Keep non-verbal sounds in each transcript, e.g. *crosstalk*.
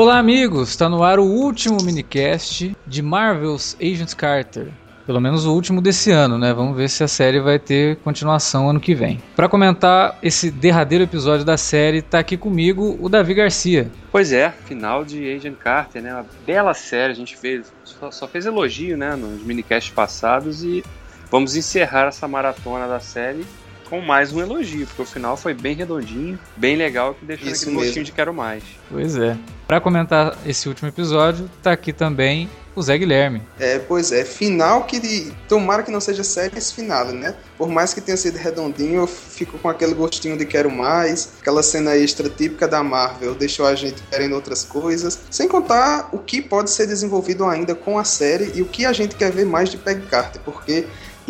Olá, amigos! Está no ar o último minicast de Marvel's Agent Carter. Pelo menos o último desse ano, né? Vamos ver se a série vai ter continuação ano que vem. Para comentar esse derradeiro episódio da série, tá aqui comigo o Davi Garcia. Pois é, final de Agent Carter, né? Uma bela série, a gente fez, só, só fez elogio, né, nos minicasts passados e vamos encerrar essa maratona da série com mais um elogio, porque o final foi bem redondinho, bem legal, que deixou Isso aquele mesmo. gostinho de quero mais. Pois é. Para comentar esse último episódio, tá aqui também o Zé Guilherme. É, pois é, final que. Tomara que não seja série esse final, né? Por mais que tenha sido redondinho, eu fico com aquele gostinho de quero mais. Aquela cena extra típica da Marvel deixou a gente querendo outras coisas. Sem contar o que pode ser desenvolvido ainda com a série e o que a gente quer ver mais de Peg Carter, porque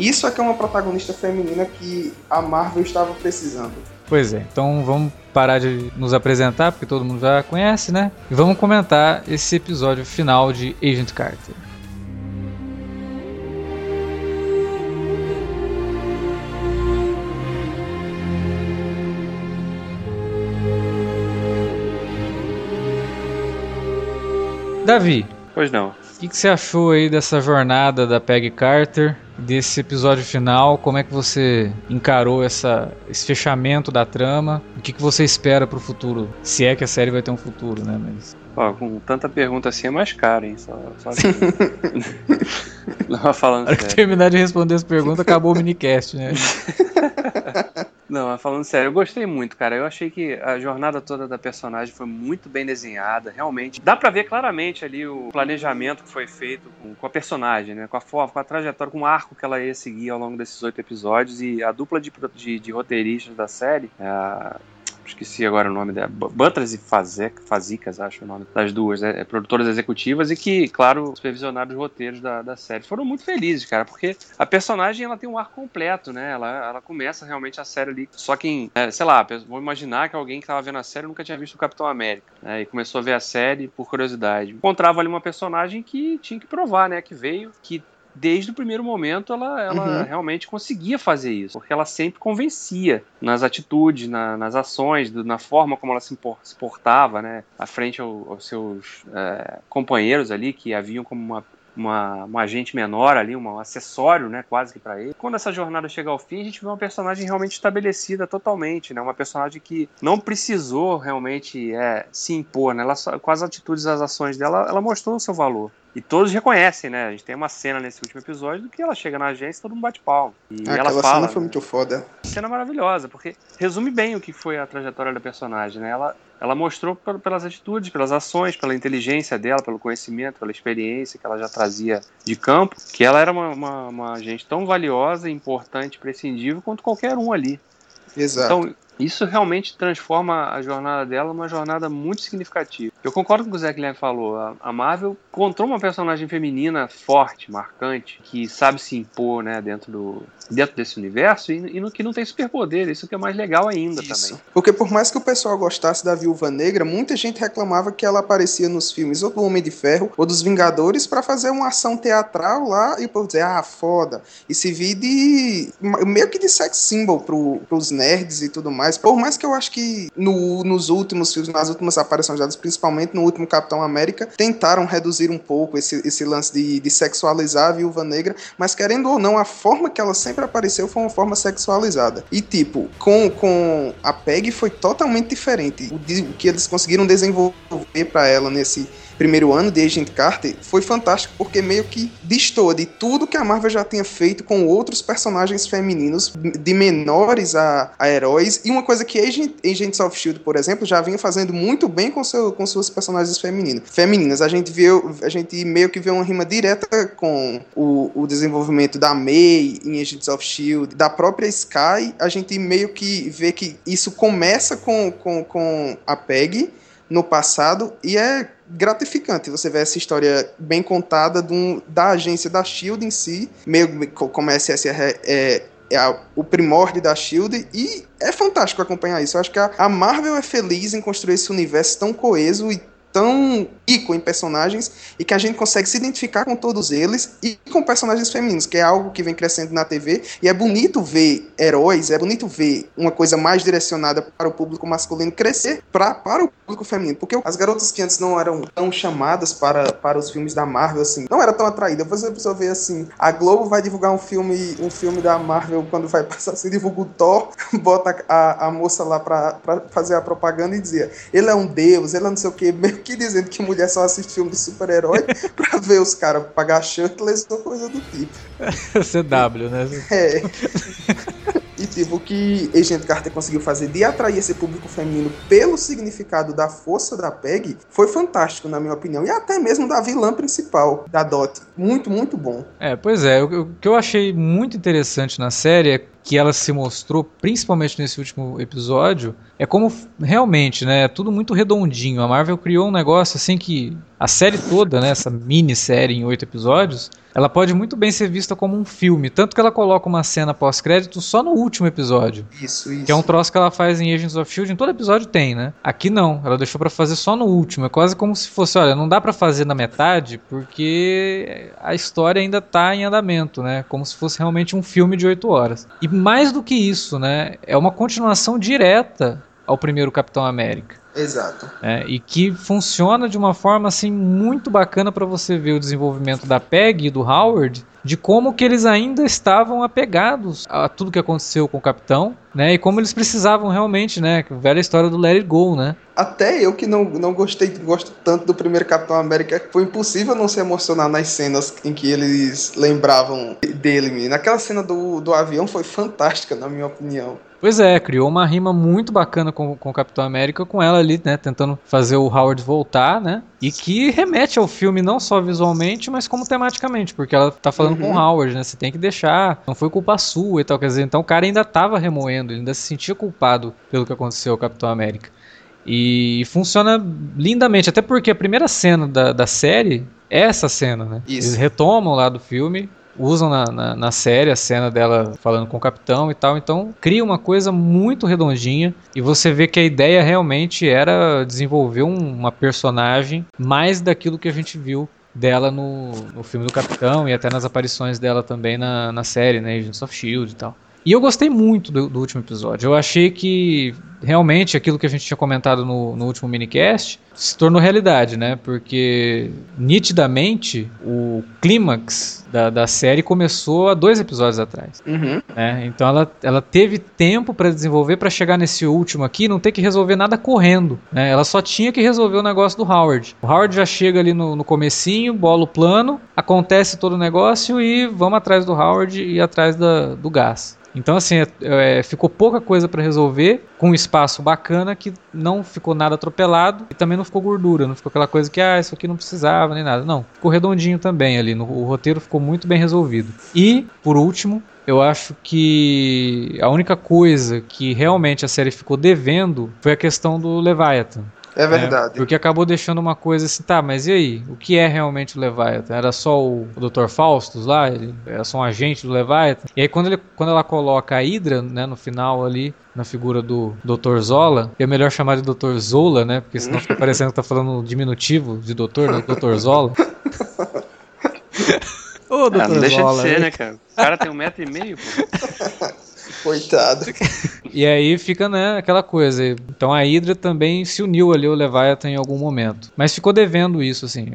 isso é que é uma protagonista feminina que a Marvel estava precisando. Pois é, então vamos parar de nos apresentar, porque todo mundo já conhece, né? E vamos comentar esse episódio final de Agent Carter. Davi, Pois não. o que, que você achou aí dessa jornada da Peggy Carter, desse episódio final? Como é que você encarou essa, esse fechamento da trama? O que, que você espera pro futuro? Se é que a série vai ter um futuro, né? Mas... Ó, com tanta pergunta assim é mais caro, hein? Só, só assim. *laughs* não, falando Na hora que sério. terminar de responder as perguntas, acabou o minicast, né? *laughs* Não, mas falando sério, eu gostei muito, cara. Eu achei que a jornada toda da personagem foi muito bem desenhada, realmente. Dá pra ver claramente ali o planejamento que foi feito com, com a personagem, né? Com a forma, com a trajetória, com o arco que ela ia seguir ao longo desses oito episódios. E a dupla de, de, de roteiristas da série, a- esqueci agora o nome dela, Bu- Butras e Fazicas, acho o nome das duas, né? produtoras executivas e que, claro, supervisionaram os roteiros da, da série. Foram muito felizes, cara, porque a personagem ela tem um arco completo, né? Ela, ela começa realmente a série ali. Só quem, é, sei lá, vou imaginar que alguém que tava vendo a série nunca tinha visto o Capitão América, né? E começou a ver a série por curiosidade. Encontrava ali uma personagem que tinha que provar, né? Que veio, que desde o primeiro momento ela, ela Uhum. realmente conseguia fazer isso, porque ela sempre convencia nas atitudes, na- nas ações, do- na forma como ela se, portava, né, à frente ao- aos seus é, companheiros ali que haviam como uma uma, um agente menor ali, um acessório, né, quase que para ele. Quando essa jornada chega ao fim, a gente vê uma personagem realmente estabelecida totalmente, né, uma personagem que não precisou realmente é, se impor, né, ela com as atitudes, as ações dela, ela mostrou o seu valor. E todos reconhecem, né? A gente tem uma cena nesse último episódio do que ela chega na agência e todo mundo bate palma. E ela Aquela fala. cena foi né? muito foda. cena maravilhosa, porque resume bem o que foi a trajetória da personagem, né? Ela, ela mostrou pel- pelas atitudes, pelas ações, pela inteligência dela, pelo conhecimento, pela experiência que ela já trazia de campo, que ela era uma, uma, uma agente tão valiosa, importante, prescindível quanto qualquer um ali. Exato. Então, isso realmente transforma a jornada dela numa jornada muito significativa. Eu concordo com o que o Zé Guilherme falou. A Marvel encontrou uma personagem feminina forte, marcante, que sabe se impor né, dentro, do, dentro desse universo e, e no, que não tem superpoder. Isso que é mais legal ainda Isso. também. Porque por mais que o pessoal gostasse da Viúva Negra, muita gente reclamava que ela aparecia nos filmes ou do Homem de Ferro ou dos Vingadores pra fazer uma ação teatral lá e por dizer, ah, foda. E se vir de. meio que de sex symbol pro, pros nerds e tudo mais. Por mais que eu acho que no- nos últimos filmes, nas últimas aparições dadas, principalmente no último Capitão América, tentaram reduzir um pouco esse, esse lance de, de sexualizar a Viúva Negra, mas querendo ou não, a forma que ela sempre apareceu foi uma forma sexualizada. E tipo, com, com a Peg foi totalmente diferente. O, o que eles conseguiram desenvolver pra ela nesse primeiro ano de Agent Carter foi fantástico porque meio que destoa de tudo que a Marvel já tinha feito com outros personagens femininos, de menores a, a heróis. E uma coisa que Agent, Agents of Shield, por exemplo, já vinha fazendo muito bem com, seu, com suas personagens femininas. Femininas, a gente viu, a gente meio que vê uma rima direta com o, o desenvolvimento da May em Agents of Shield, da própria Sky. A gente meio que vê que isso começa com, com, com a Peg no passado e é gratificante você ver essa história bem contada um- da agência da Shield em si, meio co- como a SSR é, é a- o primórdio da Shield e é fantástico acompanhar isso. Eu acho que a, a Marvel é feliz em construir esse universo tão coeso e tão rico em personagens e que a gente consegue se identificar com todos eles e com personagens femininos, que é algo que vem crescendo na TV e é bonito ver heróis, é bonito ver uma coisa mais direcionada para o público masculino crescer pra, para o público feminino, porque as garotas que antes não eram tão chamadas para, para os filmes da Marvel, assim, não era tão atraída. Você precisa ver assim, a Globo vai divulgar um filme, um filme da Marvel quando vai passar assim, divulga o Thor, *laughs* bota a, a moça lá para fazer a propaganda e dizia, ele é um deus, ele é não sei o que, meio que dizendo que mulher só assiste filme de super-herói *laughs* pra ver os caras pagar shirtless ou coisa do tipo. *laughs* CW, né? É. E tipo, o que Agent Carter conseguiu fazer de atrair esse público feminino pelo significado da força da Peg foi fantástico, na minha opinião. E até mesmo da vilã principal, da Dot. Muito, muito bom. É, pois é. O, o que eu achei muito interessante na série é que ela se mostrou, principalmente nesse último episódio, é como realmente, né, é tudo muito redondinho. A Marvel criou um negócio assim que a série toda, né, essa minissérie em oito episódios, ela pode muito bem ser vista como um filme, tanto que ela coloca uma cena pós-crédito só no último episódio. Isso, isso. Que é um troço que ela faz em Agents of Shield, em todo episódio tem, né? Aqui não, ela deixou para fazer só no último. É quase como se fosse, olha, não dá para fazer na metade porque a história ainda tá em andamento, né? Como se fosse realmente um filme de oito horas. E mais do que isso, né? É uma continuação direta ao primeiro Capitão América. Exato. É, e que funciona de uma forma assim muito bacana para você ver o desenvolvimento da Peg e do Howard, de como que eles ainda estavam apegados a tudo que aconteceu com o Capitão, né? E como eles precisavam realmente, né? Velha história do Let It Go, né? Até eu que não, não gostei, gosto tanto do primeiro Capitão América, foi impossível não se emocionar nas cenas em que eles lembravam dele. Naquela cena do, do avião foi fantástica, na minha opinião. Pois é, criou uma rima muito bacana com, com o Capitão América, com ela ali, né, tentando fazer o Howard voltar, né, e que remete ao filme não só visualmente, mas como tematicamente, porque ela tá falando uhum. com o Howard, né, você tem que deixar, não foi culpa sua e tal, quer dizer, então o cara ainda tava remoendo, ainda se sentia culpado pelo que aconteceu ao Capitão América. E funciona lindamente, até porque a primeira cena da, da série é essa cena, né? Isso. Eles retomam lá do filme, usam na, na, na, série a cena dela falando com o capitão e tal. Então cria uma coisa muito redondinha e você vê que a ideia realmente era desenvolver um, uma personagem mais daquilo que a gente viu dela no, no filme do Capitão e até nas aparições dela também na, na série, né, Agents of S.H.I.E.L.D. e tal. E eu gostei muito do, do, último episódio. Eu achei que realmente aquilo que a gente tinha comentado no, no último minicast se tornou realidade, né? Porque nitidamente o clímax da, da série começou há dois episódios atrás. Uhum. Né? Então ela, ela teve tempo para desenvolver para chegar nesse último aqui não ter que resolver nada correndo. Né? Ela só tinha que resolver o negócio do Howard. O Howard já chega ali no, no comecinho, bola o plano, acontece todo o negócio e vamos atrás do Howard e atrás da, do gás. Então, assim, é, é, ficou pouca coisa para resolver, com um espaço bacana que não ficou nada atropelado e também não ficou gordura, não ficou aquela coisa que, ah, isso aqui não precisava nem nada. Não, ficou redondinho também ali, no, o roteiro ficou muito bem resolvido. E, por último, eu acho que a única coisa que realmente a série ficou devendo foi a questão do Leviathan. É verdade. É, porque acabou deixando uma coisa assim, tá, mas e aí? O que é realmente o Leviathan? Era só o, Dr. Faustus lá? Ele era só um agente do Leviathan? E aí quando, ele, quando ela coloca a Hydra, né, no final ali, na figura do Dr. Zola, é melhor chamar de Dr. Zola, né? Porque senão fica parecendo que tá falando diminutivo de doutor, né? Dr. Zola. *laughs* Ô, Dr. Ah, não deixa Zola, de ser, né, cara? O cara tem um metro e meio, pô. *laughs* Coitado. E aí fica, né, aquela coisa. Então a Hydra também se uniu ali ao Leviathan em algum momento. Mas ficou devendo isso, assim.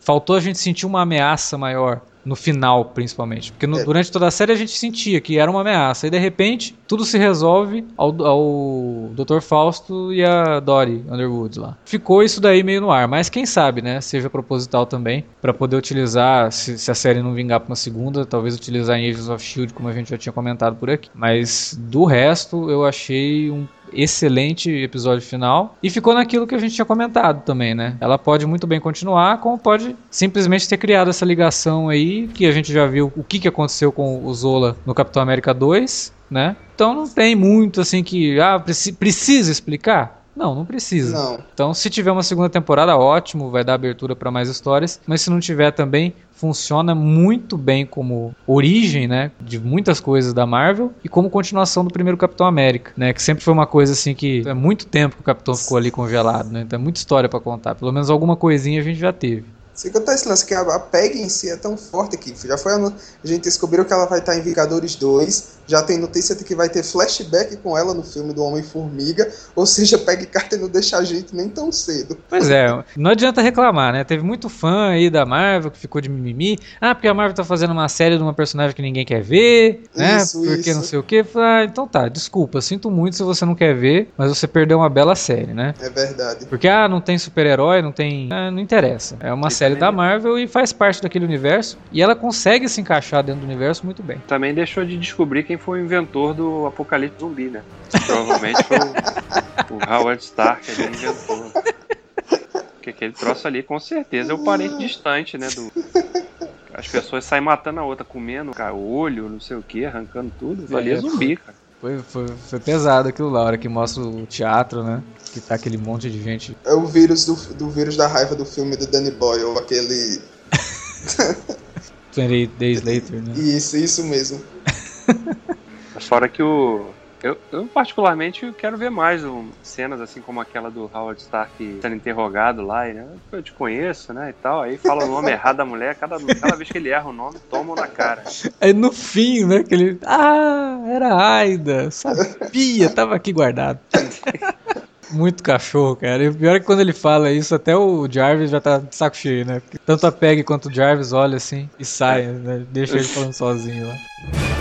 Faltou a gente sentir uma ameaça maior no final, principalmente. Porque no, é. durante toda a série a gente sentia que era uma ameaça. E de repente, tudo se resolve ao, ao Dr. Fausto e a Dory Underwood lá. Ficou isso daí meio no ar. Mas quem sabe, né? Seja proposital também. para poder utilizar, se, se, a série não vingar pra uma segunda, talvez utilizar em Agents of Shield, como a gente já tinha comentado por aqui. Mas do resto, eu achei um excelente episódio final. E ficou naquilo que a gente tinha comentado também, né? Ela pode muito bem continuar, como pode simplesmente ter criado essa ligação aí, que a gente já viu o que, que aconteceu com o Zola no Capitão América 2, né? Então não tem muito assim que. Ah, preci precisa explicar? Não, não precisa. Não. Então, se tiver uma segunda temporada, ótimo, vai dar abertura para mais histórias. Mas se não tiver também, funciona muito bem como origem, né, de muitas coisas da Marvel e como continuação do primeiro Capitão América, né, que sempre foi uma coisa assim que é muito tempo que o Capitão ficou ali congelado, né, então é muita história para contar, pelo menos alguma coisinha a gente já teve. Se contar esse lance que a, a PEG em si é tão forte aqui. Já foi a, a gente descobriu que ela vai estar em Vingadores 2. Já tem notícia de que vai ter flashback com ela no filme do Homem-Formiga. Ou seja, Peg Carter não deixa a gente nem tão cedo. Pois é, não adianta reclamar, né? Teve muito fã aí da Marvel que ficou de mimimi. Ah, porque a Marvel tá fazendo uma série de uma personagem que ninguém quer ver, né? Isso, porque isso. não sei o quê. Ah, então tá, desculpa, sinto muito se você não quer ver, mas você perdeu uma bela série, né? É verdade. Porque, ah, não tem super-herói, não tem. Ah, não interessa. É uma E série também- da Marvel e faz parte daquele universo. E ela consegue se encaixar dentro do universo muito bem. Também deixou de descobrir quem foi o inventor do apocalipse zumbi, né? Provavelmente foi o, o Howard Stark, ele inventou. Porque aquele troço ali, com certeza, é o parente distante, né? Do... As pessoas saem matando a outra, comendo cara, o olho, não sei o que, arrancando tudo. Ali é É. zumbi, cara. Foi, foi, foi pesado aquilo lá, a hora que mostra o teatro, né? Que tá aquele monte de gente. É o vírus do, do vírus da raiva do filme do Danny Boyle. Aquele. *laughs* 28 Days Later, né? Isso, isso mesmo. Fora que o. Eu, eu particularmente quero ver mais um, cenas assim como aquela do Howard Stark sendo interrogado lá, e, né? Eu te conheço, né? E tal. Aí fala o nome *laughs* errado da mulher, cada, cada vez que ele erra o nome, tomam na cara. Aí no fim, né? Que ele. Ah, era a Aida. Sabia, tava aqui guardado. *laughs* Muito cachorro, cara. E o pior é que quando ele fala isso, até o Jarvis já tá de saco cheio, né? Porque tanto a Peg quanto o Jarvis olha assim e sai, né? Deixa ele falando sozinho lá.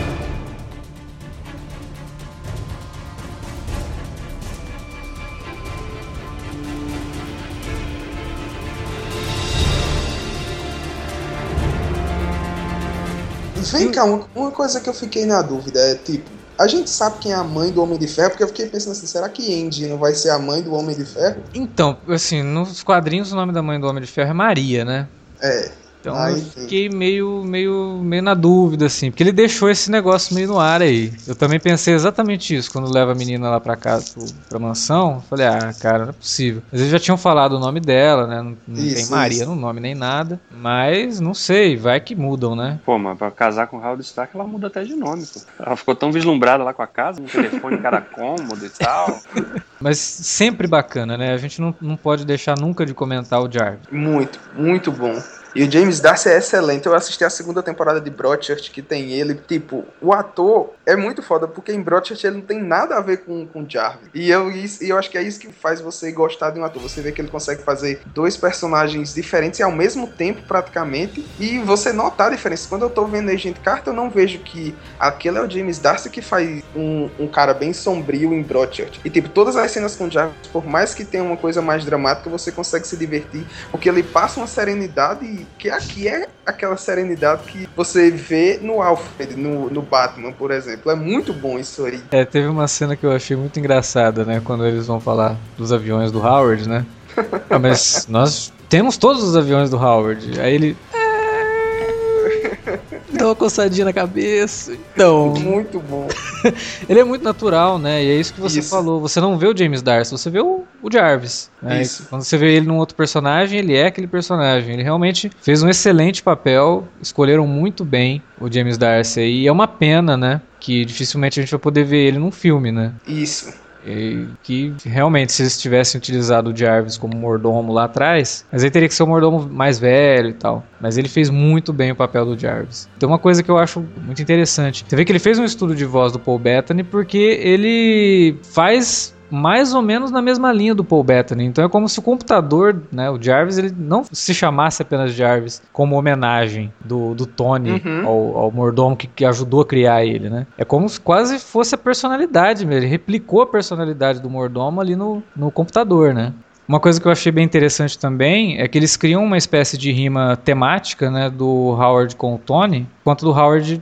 Vem cá, uma, uma coisa que eu fiquei na dúvida é tipo. A gente sabe quem é a mãe do Homem de Ferro, porque eu fiquei pensando assim, será que Andy não vai ser a mãe do Homem de Ferro? Então, assim, nos quadrinhos o nome da mãe do Homem de Ferro é Maria, né? É. Então Ah, eu fiquei meio, meio, meio na dúvida, assim, porque ele deixou esse negócio meio no ar aí. Eu também pensei exatamente isso quando leva a menina lá pra casa, pro, pra mansão. Falei, ah, cara, não é possível. Mas eles já tinham falado o nome dela, né? Não, não tem Isso, Maria isso. no nome nem nada. Mas não sei, vai que mudam, né? Pô, mas pra casar com o Howard Stark, ela muda até de nome, pô. Ela ficou tão vislumbrada lá com a casa, um telefone em cada cômodo e tal. *laughs* Mas sempre bacana, né? A gente não, não pode deixar nunca de comentar o Jarvis. Muito, muito bom. E o James Darcy é excelente. Eu assisti a segunda temporada de Broadchurch, que tem ele. Tipo, o ator é muito foda, porque em Broadchurch ele não tem nada a ver com, com Jarvis. E eu, isso- e eu acho que é isso que faz você gostar de um ator. Você vê que ele consegue fazer dois personagens diferentes ao mesmo tempo, praticamente. E você notar a diferença. Quando eu tô vendo Agent Carter, eu não vejo que aquele é o James Darcy que faz um, um cara bem sombrio em Broadchurch. E, tipo, todas as cenas com Jarvis, por mais que tenha uma coisa mais dramática, você consegue se divertir porque ele passa uma serenidade que aqui é aquela serenidade que você vê no Alfred, no, no Batman, por exemplo. É muito bom isso aí. É, teve uma cena que eu achei muito engraçada, né? Quando eles vão falar dos aviões do Howard, né? Ah, mas nós temos todos os aviões do Howard. Aí ele. "Ah", Dá uma coçadinha na cabeça. Então. Muito bom. *laughs* Ele é muito natural, né? E é isso que você Isso. falou. Você não vê o James Darcy, você vê o, o Jarvis. né? Isso. Quando você vê ele num outro personagem, ele é aquele personagem. Ele realmente fez um excelente papel. Escolheram muito bem o James Darcy. E é uma pena, né? Que dificilmente a gente vai poder ver ele num filme, né? Isso. E que realmente, se eles tivessem utilizado o Jarvis como mordomo lá atrás, mas aí teria que ser um mordomo mais velho e tal. Mas ele fez muito bem o papel do Jarvis. Tem uma coisa que eu acho muito interessante. Você vê que ele fez um estudo de voz do Paul Bettany porque ele faz mais ou menos na mesma linha do Paul Bettany. Então é como se o computador, né, o Jarvis, ele não se chamasse apenas Jarvis como homenagem do, do Tony Uhum. ao, ao mordomo que, que ajudou a criar ele, né? É como se quase fosse a personalidade mesmo. Ele replicou a personalidade do mordomo ali no, no computador, né? Uma coisa que eu achei bem interessante também é que eles criam uma espécie de rima temática, né, do Howard com o Tony, enquanto do Howard,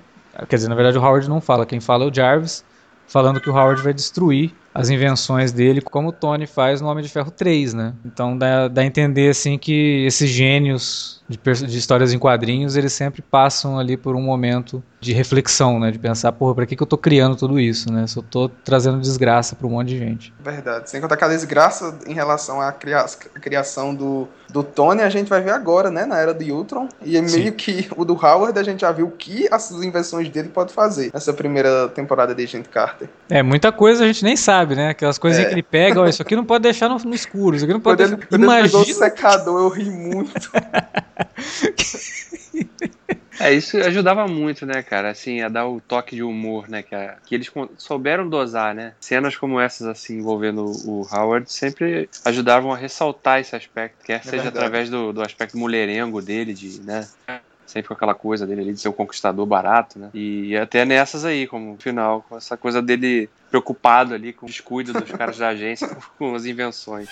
quer dizer, na verdade o Howard não fala, quem fala é o Jarvis, falando que o Howard vai destruir as invenções dele, como o Tony faz no Homem de Ferro 3, né? Então dá, dá a entender assim que esses gênios de, de, histórias em quadrinhos, eles sempre passam ali por um momento de reflexão, né? De pensar, porra, pra que, que eu tô criando tudo isso, né? Se eu tô trazendo desgraça pra um monte de gente. Verdade. Sem contar aquela desgraça em relação à cria a criação do, do Tony, a gente vai ver agora, né? Na era do Ultron. E é meio Sim. que *laughs* o do Howard, a gente já viu o que as invenções dele pode fazer nessa primeira temporada de Agent Carter. É, muita coisa a gente nem sabe, né? Aquelas coisas é. que ele pega, ó, isso aqui não pode deixar no, no escuro, isso aqui não pode quando deixar... Ele, Imagina... ele pegou o secador, eu ri muito. É, isso ajudava muito, né, cara, assim, a dar o toque de humor, né, que, a, que eles souberam dosar, né. Cenas como essas, assim, envolvendo o Howard, sempre ajudavam a ressaltar esse aspecto, quer é seja verdade. através do, do aspecto mulherengo dele, de, né, sempre com aquela coisa dele ali de ser um conquistador barato, né? E até nessas aí, como final, com essa coisa dele preocupado ali com o descuido dos caras da agência *laughs* com as invenções.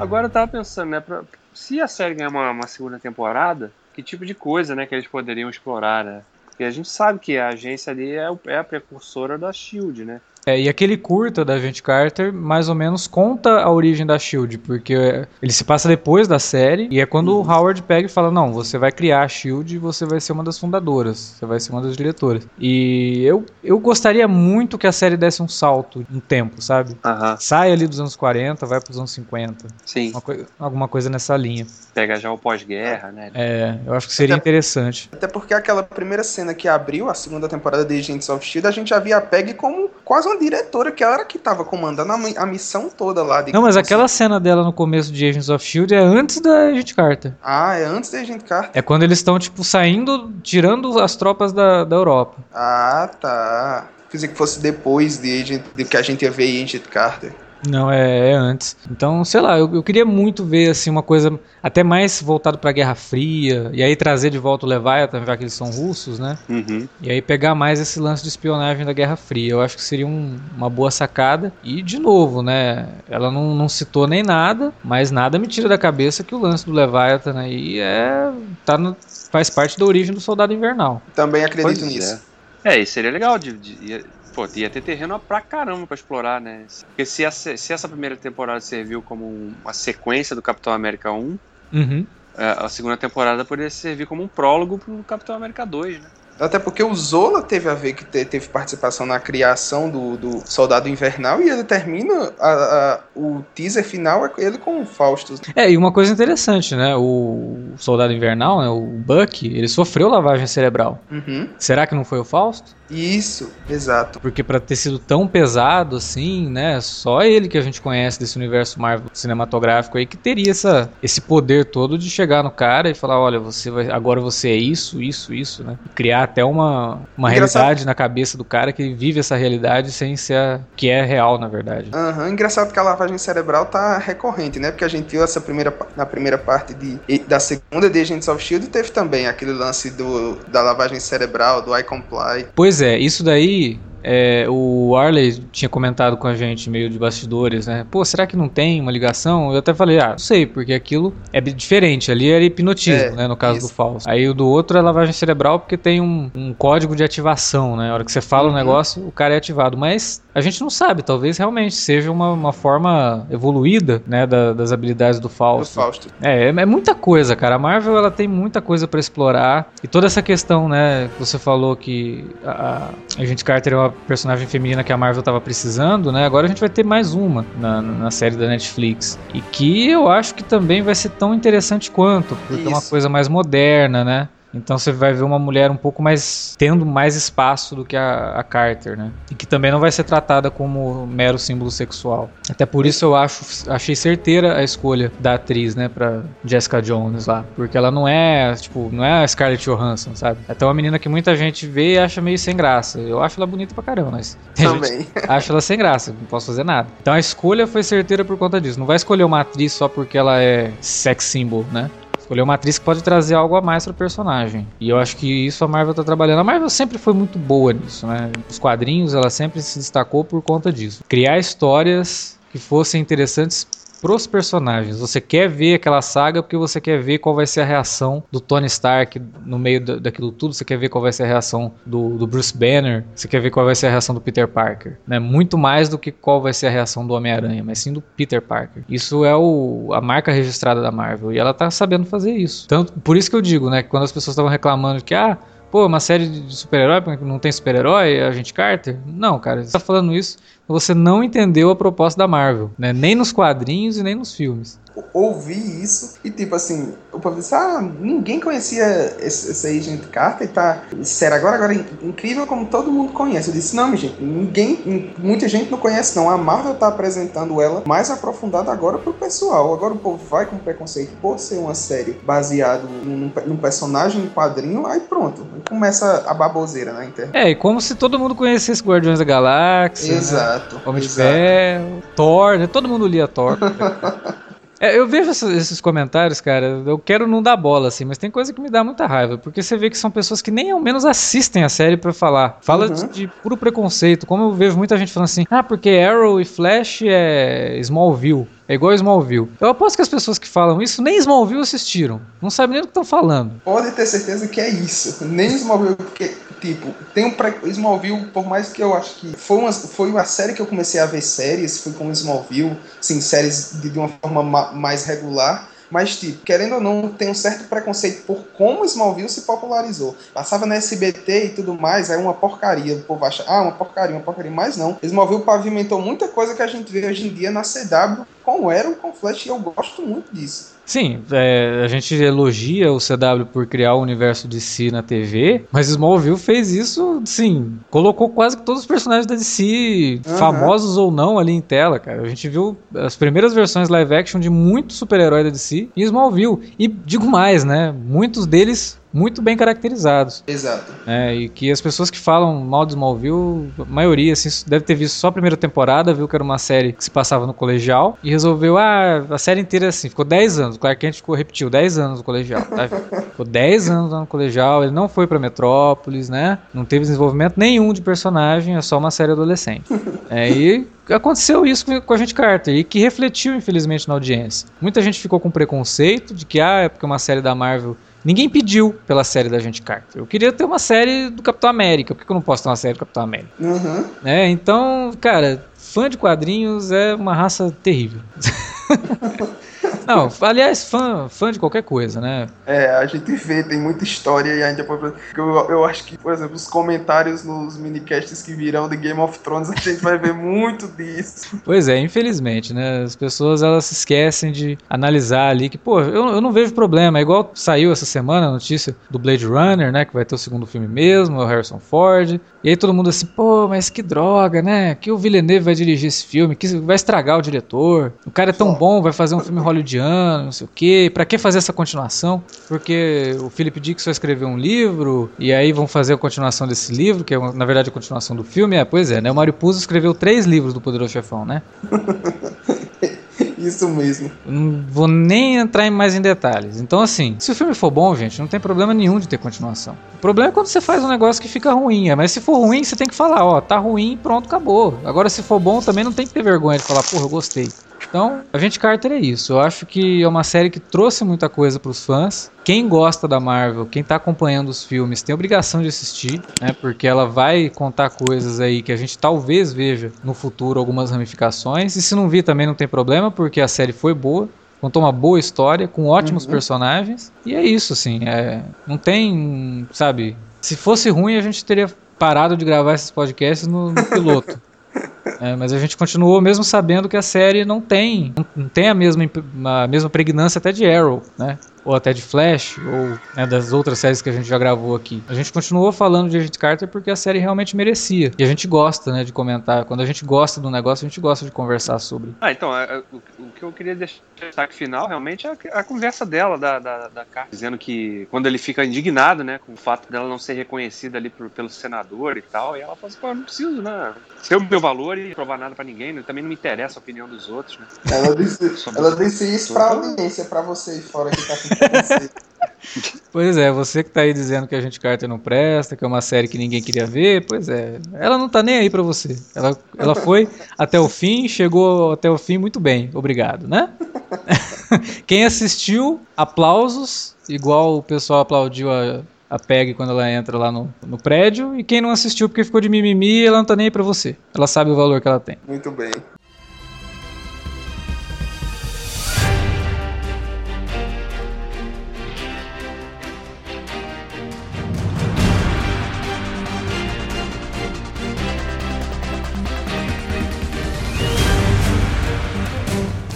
Agora eu tava pensando, né, pra, se a série ganhar uma, uma, segunda temporada, que tipo de coisa, né, que eles poderiam explorar, né? Porque a gente sabe que a agência ali é, é a precursora da SHIELD, né? É, e aquele curta da Agent Carter mais ou menos conta a origem da Shield, porque ele se passa depois da série e é quando uhum. o Howard pega e fala: Não, você vai criar a Shield e você vai ser uma das fundadoras, você vai ser uma das diretoras. E eu, eu gostaria muito que a série desse um salto no tempo, sabe? Uhum. Sai ali dos anos 40, vai para os anos 50. Sim. Co alguma coisa nessa linha. Pega já o pós-guerra, né? É, eu acho que seria até, interessante. Até porque aquela primeira cena que abriu a segunda temporada de Agents of Shield, a gente já via a Peg como quase uma diretora, que ela era que tava comandando a, a missão toda lá. Não, mas aquela cena dela no começo de Agents of S.H.I.E.L.D. é antes da Agent Carter. Ah, é antes da Agent Carter? É quando eles estão, tipo, saindo, tirando as tropas da, da Europa. Ah, tá. Quer dizer que fosse depois de, Agent, de que a gente ia ver Agent Carter. Não, é, é, antes. Então, sei lá, eu, eu, queria muito ver assim uma coisa até mais voltada para a Guerra Fria e aí trazer de volta o Leviathan, já que eles são russos, né? Uhum. E aí pegar mais esse lance de espionagem da Guerra Fria. Eu acho que seria um, uma boa sacada. E de novo, né? Ela não, não citou nem nada, mas nada me tira da cabeça que o lance do Leviathan aí é tá no, faz parte da origem do Soldado Invernal. Também acredito pois nisso. É. é, e seria legal de, de Pô, ia ter terreno pra caramba pra explorar, né? Porque se essa, se essa primeira temporada serviu como uma sequência do Capitão América 1, uhum. É, a segunda temporada poderia servir como um prólogo pro Capitão América 2, né? Até porque o Zola teve a ver que teve participação na criação do, do Soldado Invernal e ele termina a, a, o teaser final é ele com o Fausto. É, e uma coisa interessante, né? O Soldado Invernal, né, o Buck, ele sofreu lavagem cerebral. Uhum. Será que não foi o Fausto? Isso, exato. Porque para ter sido tão pesado assim, né? Só ele que a gente conhece desse universo Marvel cinematográfico aí que teria essa, esse poder todo de chegar no cara e falar, olha, você vai, agora você é isso, isso, isso, né? E criar até uma, uma realidade na cabeça do cara que vive essa realidade sem ser a, que é real, na verdade. Uhum. Engraçado que a lavagem cerebral tá recorrente, né? Porque a gente viu essa primeira na primeira parte de, da segunda de Agents of Shield teve também aquele lance do, da lavagem cerebral, do I Comply. Pois é, isso daí é, o Arley tinha comentado com a gente, meio de bastidores, né? Pô, será que não tem uma ligação? Eu até falei, ah, não sei, porque aquilo é diferente. Ali era hipnotismo, é, né? No caso isso. do falso. Aí o do outro é lavagem cerebral, porque tem um, um código de ativação, né? A hora que você fala o uhum. um negócio, o cara é ativado. Mas a gente não sabe, talvez realmente seja uma, uma forma evoluída, né? Da, das habilidades do Fausto. Do Fausto. É, é, é muita coisa, cara. A Marvel, ela tem muita coisa para explorar. E toda essa questão, né? Que você falou que a, a gente Carter é uma personagem feminina que a Marvel estava precisando, né? Agora a gente vai ter mais uma na, na série da Netflix. E que eu acho que também vai ser tão interessante quanto, porque Isso. é uma coisa mais moderna, né? Então você vai ver uma mulher um pouco mais tendo mais espaço do que a, a, Carter, né? E que também não vai ser tratada como mero símbolo sexual. Até por isso eu acho achei certeira a escolha da atriz, né, para Jessica Jones lá, porque ela não é, tipo, não é a Scarlett Johansson, sabe? É até uma menina que muita gente vê e acha meio sem graça. Eu acho ela bonita pra caramba, mas também *laughs* acho ela sem graça, não posso fazer nada. Então a escolha foi certeira por conta disso. Não vai escolher uma atriz só porque ela é sex symbol, né? Escolher uma atriz que pode trazer algo a mais pro personagem. E eu acho que isso a Marvel tá trabalhando. A Marvel sempre foi muito boa nisso, né? Os quadrinhos, ela sempre se destacou por conta disso. Criar histórias que fossem interessantes pros personagens. Você quer ver aquela saga porque você quer ver qual vai ser a reação do Tony Stark no meio daquilo tudo. Você quer ver qual vai ser a reação do, do, Bruce Banner. Você quer ver qual vai ser a reação do Peter Parker. Né? Muito mais do que qual vai ser a reação do Homem-Aranha, mas sim do Peter Parker. Isso é o, a marca registrada da Marvel e ela tá sabendo fazer isso. Tanto, por isso que eu digo, né, que quando as pessoas estavam reclamando que ah, pô, uma série de super-herói, não tem super-herói, a gente Carter? Não, cara, você tá falando isso você não entendeu a proposta da Marvel, né? Nem nos quadrinhos e nem nos filmes. Ouvi isso e tipo assim, o povo disse, ah, ninguém conhecia esse, esse Agent Carter e tá. Sério, agora, agora incrível como todo mundo conhece. Eu disse, não, gente, ninguém, muita gente não conhece, não. A Marvel tá apresentando ela mais aprofundada agora pro pessoal. Agora o povo vai com preconceito por ser uma série baseada num, num personagem, num quadrinho, aí pronto. Começa a baboseira na internet. É, e como se todo mundo conhecesse Guardiões da Galáxia. Né? Exato. Né? Exato. Homem de Ferro, Thor, né? todo mundo lia Thor. *laughs* É, eu vejo esses comentários, cara, eu quero não dar bola, assim, mas tem coisa que me dá muita raiva, porque você vê que são pessoas que nem ao menos assistem a série para falar. Fala uhum. de, de, puro preconceito, como eu vejo muita gente falando assim, ah, porque Arrow e Flash é Smallville. É igual Smallville. Eu aposto que as pessoas que falam isso nem Smallville assistiram. Não sabem nem o que estão falando. Pode ter certeza que é isso. Nem Smallville, porque, tipo, tem um pré... Smallville, por mais que eu acho que foi uma, foi uma série que eu comecei a ver séries, foi com Smallville, sim, séries de, de uma forma ma mais regular. Mas, tipo, querendo ou não, tem um certo preconceito por como Smallville se popularizou. Passava na SBT e tudo mais, é uma porcaria. O povo acha, ah, uma porcaria, uma porcaria. Mas não. Smallville pavimentou muita coisa que a gente vê hoje em dia na CW com Arrow, com Flash, e eu gosto muito disso. Sim, é, a gente elogia o CW por criar o universo de si na TV, mas Smallville fez isso, sim, colocou quase que todos os personagens da DC, uhum. famosos ou não, ali em tela, cara. A gente viu as primeiras versões live action de muitos super-heróis da DC em Smallville. E digo mais, né? Muitos deles muito bem caracterizados. Exato. É, e que as pessoas que falam mal de Smallville, a maioria, assim, deve ter visto só a primeira temporada, viu que era uma série que se passava no colegial e resolveu, ah, a série inteira é assim, ficou 10 anos. O Clark Kent ficou, repetiu, 10 anos no colegial. Tá? ficou 10 anos no colegial, ele não foi pra Metrópolis, né? Não teve desenvolvimento nenhum de personagem, é só uma série adolescente. *laughs* É, e aconteceu isso com a gente Carter e que refletiu, infelizmente, na audiência. Muita gente ficou com preconceito de que, ah, é porque uma série da Marvel Ninguém pediu pela série da gente Carter. Eu queria ter uma série do Capitão América. Por que eu não posso ter uma série do Capitão América? Uhum. É, então, cara, fã de quadrinhos é uma raça terrível. *laughs* Não, *laughs* aliás, fã, fã de qualquer coisa, né? É, a gente vê, tem muita história e a gente eu, eu acho que, por exemplo, os comentários nos minicasts que virão de Game of Thrones, *laughs* a gente vai ver muito disso. Pois é, infelizmente, né? As pessoas elas se esquecem de analisar ali que, pô, eu, eu não vejo problema. É igual saiu essa semana a notícia do Blade Runner, né? Que vai ter o segundo filme mesmo, o Harrison Ford. E aí todo mundo assim, pô, mas que droga, né? Que o Villeneuve vai dirigir esse filme, que vai estragar o diretor. O cara é tão bom, vai fazer um filme hollywoodiano, não sei o quê. Pra que fazer essa continuação? Porque o Philip Dick só escreveu um livro, e aí vão fazer a continuação desse livro, que é na verdade a continuação do filme. É, pois é, né? O Mario Puzo escreveu três livros do Poderoso Chefão, né? *laughs* Isso mesmo. Não vou nem entrar mais em detalhes. Então, assim, se o filme for bom, gente, não tem problema nenhum de ter continuação. O problema é quando você faz um negócio que fica ruim. É, mas se for ruim, você tem que falar, ó, tá ruim, pronto, acabou. Agora, se for bom, também não tem que ter vergonha de falar, porra, eu gostei. Então, a gente Carter é isso. Eu acho que é uma série que trouxe muita coisa para os fãs. Quem gosta da Marvel, quem está acompanhando os filmes, tem obrigação de assistir, né? Porque ela vai contar coisas aí que a gente talvez veja no futuro algumas ramificações. E se não vir também não tem problema, porque a série foi boa contou uma boa história com ótimos uhum. personagens e é isso assim é, não tem sabe se fosse ruim a gente teria parado de gravar esses podcasts no, no piloto *laughs* é, mas a gente continuou mesmo sabendo que a série não tem, não tem a mesma, a mesma pregnância até de Arrow, né? Ou até de Flash, ou né, das outras séries que a gente já gravou aqui. A gente continuou falando de Agent Carter porque a série realmente merecia. E a gente gosta, né, de comentar. Quando a gente gosta do negócio, a gente gosta de conversar sobre. Ah, então, é, é, o, que eu queria deixar destaque final, realmente, é a, conversa dela, da, da, da Carter, dizendo que quando ele fica indignado, né, com o fato dela não ser reconhecida ali por, pelo senador e tal, e ela fala assim, pô, eu não preciso, né, ter o meu valor e provar nada pra ninguém, né, também não me interessa a opinião dos outros, né. Ela disse, ela disse isso pra audiência, pra você fora que tá com *laughs* Pois é, você que tá aí dizendo que a gente Carter não presta, que é uma série que ninguém queria ver, pois é, ela não tá nem aí para você. Ela, ela foi até o fim, chegou até o fim muito bem, obrigado, né? *laughs* Quem assistiu, aplausos, igual o pessoal aplaudiu a, a Peg quando ela entra lá no, no prédio, e quem não assistiu porque ficou de mimimi, ela não tá nem aí pra você. Ela sabe o valor que ela tem. Muito bem.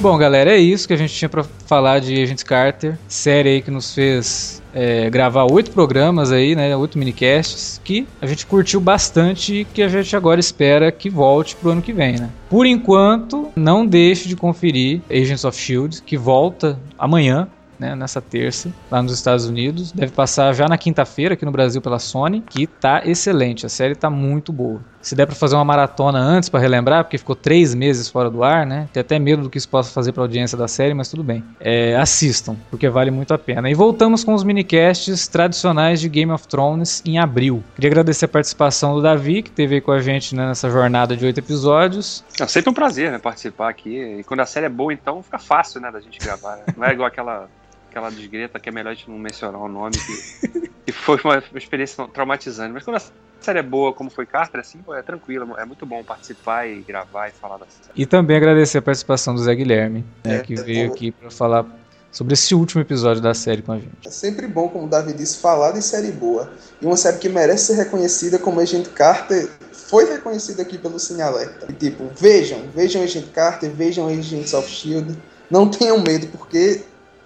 Bom, galera, é isso que a gente tinha para falar de Agents Carter, série aí que nos fez é, gravar oito programas aí, né, oito minicasts, que a gente curtiu bastante e que a gente agora espera que volte pro ano que vem, né. Por enquanto, não deixe de conferir Agents of S.H.I.E.L.D., que volta amanhã, né, nessa terça, lá nos Estados Unidos. Deve passar já na quinta-feira aqui no Brasil pela Sony, que tá excelente. A série tá muito boa. Se der para fazer uma maratona antes para relembrar, porque ficou três meses fora do ar, né? Tem até medo do que isso possa fazer para audiência da série, mas tudo bem. É, assistam, porque vale muito a pena. E voltamos com os minicasts tradicionais de Game of Thrones em abril. Queria agradecer a participação do Davi, que esteve aí com a gente né, nessa jornada de oito episódios. É sempre um prazer né, participar aqui. E quando a série é boa, então fica fácil né, da gente gravar. Né? Não é igual aquela aquela desgreta que é melhor a gente não mencionar o nome, que, que foi uma experiência traumatizante. Mas quando a série é boa, como foi Carter, assim, é tranquilo, é muito bom participar e gravar e falar da série. E também agradecer a participação do Zé Guilherme, né, é, que veio é, aqui para falar sobre esse último episódio da série com a gente. É sempre bom, como o Davi disse, falar de série boa. E uma série que merece ser reconhecida como Agent Carter foi reconhecida aqui pelo Cine Alerta. E, tipo, vejam, vejam Agent Carter, vejam Agents of S.H.I.E.L.D., não tenham medo, porque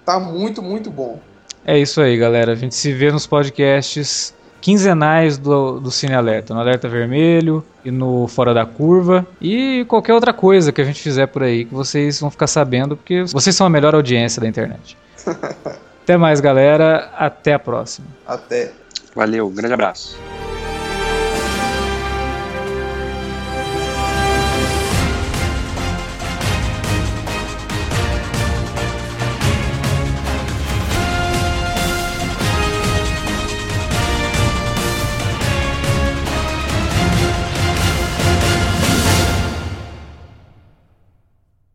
tá muito, muito bom. É isso aí, galera. A gente se vê nos podcasts quinzenais do, do Cine Alerta, no Alerta Vermelho e no Fora da Curva e qualquer outra coisa que a gente fizer por aí que vocês vão ficar sabendo, porque vocês são a melhor audiência da internet. *laughs* Até mais, galera. Até a próxima. Até. Valeu, um grande abraço.